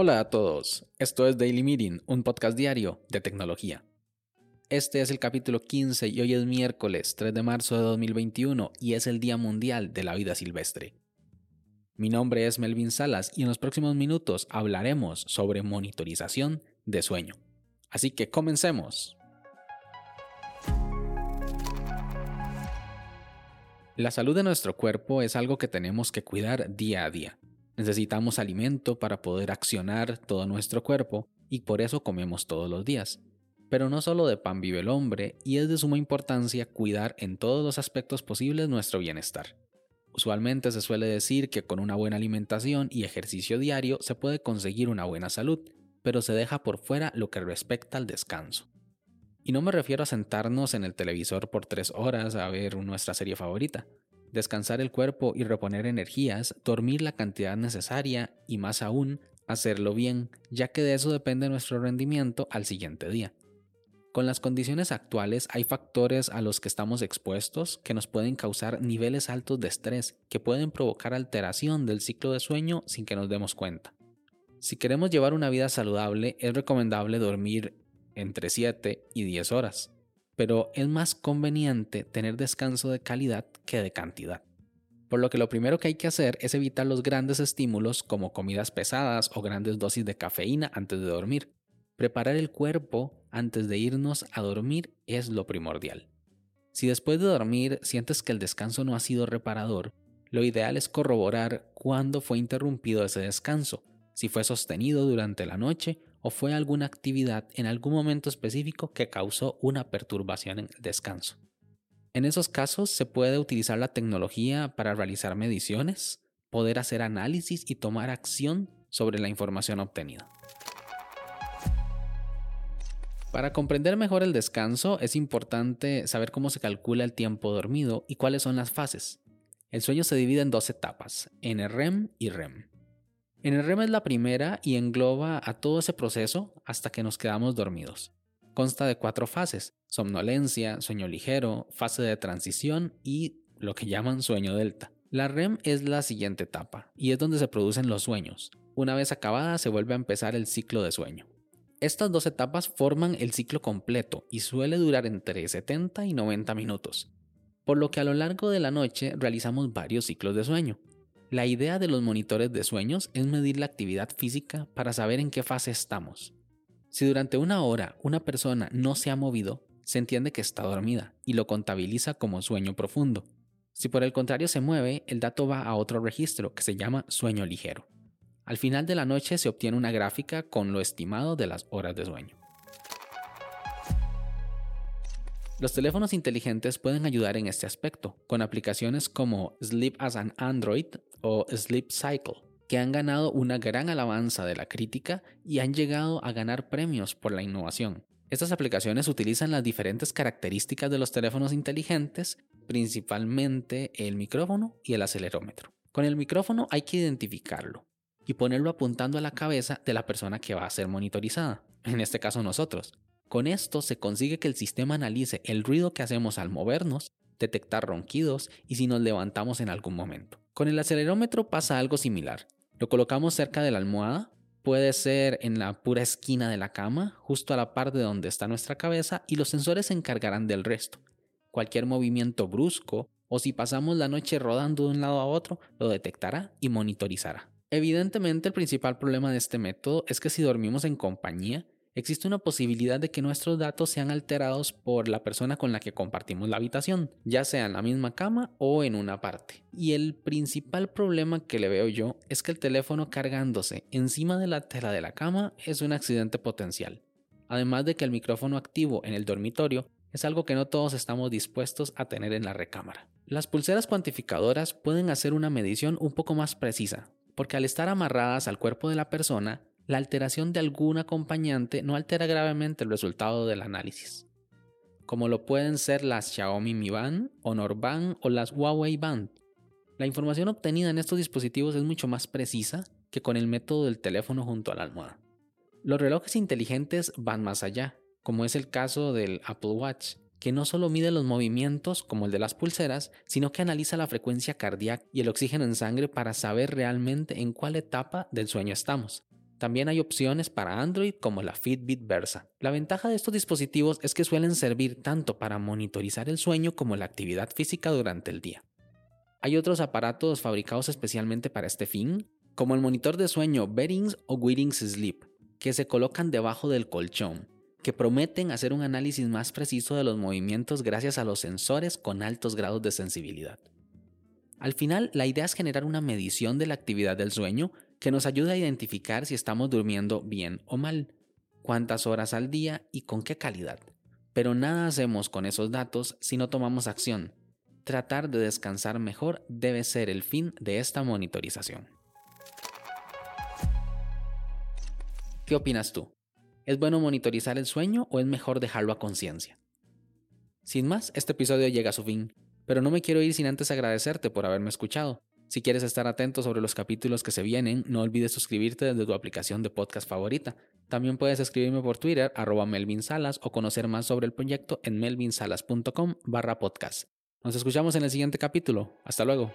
Hola a todos, esto es Daily Meeting, un podcast diario de tecnología. Este es el capítulo 15 y hoy es miércoles 3 de marzo de 2021 y es el Día Mundial de la Vida Silvestre. Mi nombre es Melvin Salas y en los próximos minutos hablaremos sobre monitorización de sueño. Así que comencemos. La salud de nuestro cuerpo es algo que tenemos que cuidar día a día. Necesitamos alimento para poder accionar todo nuestro cuerpo y por eso comemos todos los días. Pero no solo de pan vive el hombre y es de suma importancia cuidar en todos los aspectos posibles nuestro bienestar. Usualmente se suele decir que con una buena alimentación y ejercicio diario se puede conseguir una buena salud, pero se deja por fuera lo que respecta al descanso. Y no me refiero a sentarnos en el televisor por tres horas a ver nuestra serie favorita, descansar el cuerpo y reponer energías, dormir la cantidad necesaria y más aún, hacerlo bien, ya que de eso depende nuestro rendimiento al siguiente día. Con las condiciones actuales hay factores a los que estamos expuestos que nos pueden causar niveles altos de estrés que pueden provocar alteración del ciclo de sueño sin que nos demos cuenta. Si queremos llevar una vida saludable es recomendable dormir entre 7 y 10 horas pero es más conveniente tener descanso de calidad que de cantidad. Por lo que lo primero que hay que hacer es evitar los grandes estímulos como comidas pesadas o grandes dosis de cafeína antes de dormir. Preparar el cuerpo antes de irnos a dormir es lo primordial. Si después de dormir sientes que el descanso no ha sido reparador, lo ideal es corroborar cuándo fue interrumpido ese descanso, si fue sostenido durante la noche o fue alguna actividad en algún momento específico que causó una perturbación en el descanso. En esos casos se puede utilizar la tecnología para realizar mediciones, poder hacer análisis y tomar acción sobre la información obtenida. Para comprender mejor el descanso es importante saber cómo se calcula el tiempo dormido y cuáles son las fases. El sueño se divide en dos etapas, NREM y REM. En el REM es la primera y engloba a todo ese proceso hasta que nos quedamos dormidos. Consta de cuatro fases, somnolencia, sueño ligero, fase de transición y lo que llaman sueño delta. La REM es la siguiente etapa y es donde se producen los sueños. Una vez acabada se vuelve a empezar el ciclo de sueño. Estas dos etapas forman el ciclo completo y suele durar entre 70 y 90 minutos, por lo que a lo largo de la noche realizamos varios ciclos de sueño. La idea de los monitores de sueños es medir la actividad física para saber en qué fase estamos. Si durante una hora una persona no se ha movido, se entiende que está dormida y lo contabiliza como sueño profundo. Si por el contrario se mueve, el dato va a otro registro que se llama sueño ligero. Al final de la noche se obtiene una gráfica con lo estimado de las horas de sueño. Los teléfonos inteligentes pueden ayudar en este aspecto, con aplicaciones como Sleep as an Android o Sleep Cycle, que han ganado una gran alabanza de la crítica y han llegado a ganar premios por la innovación. Estas aplicaciones utilizan las diferentes características de los teléfonos inteligentes, principalmente el micrófono y el acelerómetro. Con el micrófono hay que identificarlo y ponerlo apuntando a la cabeza de la persona que va a ser monitorizada, en este caso nosotros, con esto se consigue que el sistema analice el ruido que hacemos al movernos, detectar ronquidos y si nos levantamos en algún momento. Con el acelerómetro pasa algo similar. Lo colocamos cerca de la almohada, puede ser en la pura esquina de la cama, justo a la parte donde está nuestra cabeza y los sensores se encargarán del resto. Cualquier movimiento brusco o si pasamos la noche rodando de un lado a otro, lo detectará y monitorizará. Evidentemente el principal problema de este método es que si dormimos en compañía, existe una posibilidad de que nuestros datos sean alterados por la persona con la que compartimos la habitación, ya sea en la misma cama o en una parte. Y el principal problema que le veo yo es que el teléfono cargándose encima de la tela de la cama es un accidente potencial. Además de que el micrófono activo en el dormitorio es algo que no todos estamos dispuestos a tener en la recámara. Las pulseras cuantificadoras pueden hacer una medición un poco más precisa, porque al estar amarradas al cuerpo de la persona, la alteración de algún acompañante no altera gravemente el resultado del análisis, como lo pueden ser las Xiaomi Mi Band, Honor Band o las Huawei Band. La información obtenida en estos dispositivos es mucho más precisa que con el método del teléfono junto a la almohada. Los relojes inteligentes van más allá, como es el caso del Apple Watch, que no solo mide los movimientos como el de las pulseras, sino que analiza la frecuencia cardíaca y el oxígeno en sangre para saber realmente en cuál etapa del sueño estamos. También hay opciones para Android como la Fitbit Versa. La ventaja de estos dispositivos es que suelen servir tanto para monitorizar el sueño como la actividad física durante el día. Hay otros aparatos fabricados especialmente para este fin, como el monitor de sueño Bearings o Wearings Sleep, que se colocan debajo del colchón que prometen hacer un análisis más preciso de los movimientos gracias a los sensores con altos grados de sensibilidad. Al final, la idea es generar una medición de la actividad del sueño que nos ayude a identificar si estamos durmiendo bien o mal, cuántas horas al día y con qué calidad. Pero nada hacemos con esos datos si no tomamos acción. Tratar de descansar mejor debe ser el fin de esta monitorización. ¿Qué opinas tú? ¿Es bueno monitorizar el sueño o es mejor dejarlo a conciencia? Sin más, este episodio llega a su fin, pero no me quiero ir sin antes agradecerte por haberme escuchado. Si quieres estar atento sobre los capítulos que se vienen, no olvides suscribirte desde tu aplicación de podcast favorita. También puedes escribirme por Twitter, arroba Melvin Salas, o conocer más sobre el proyecto en melvinsalas.com barra podcast. Nos escuchamos en el siguiente capítulo. Hasta luego.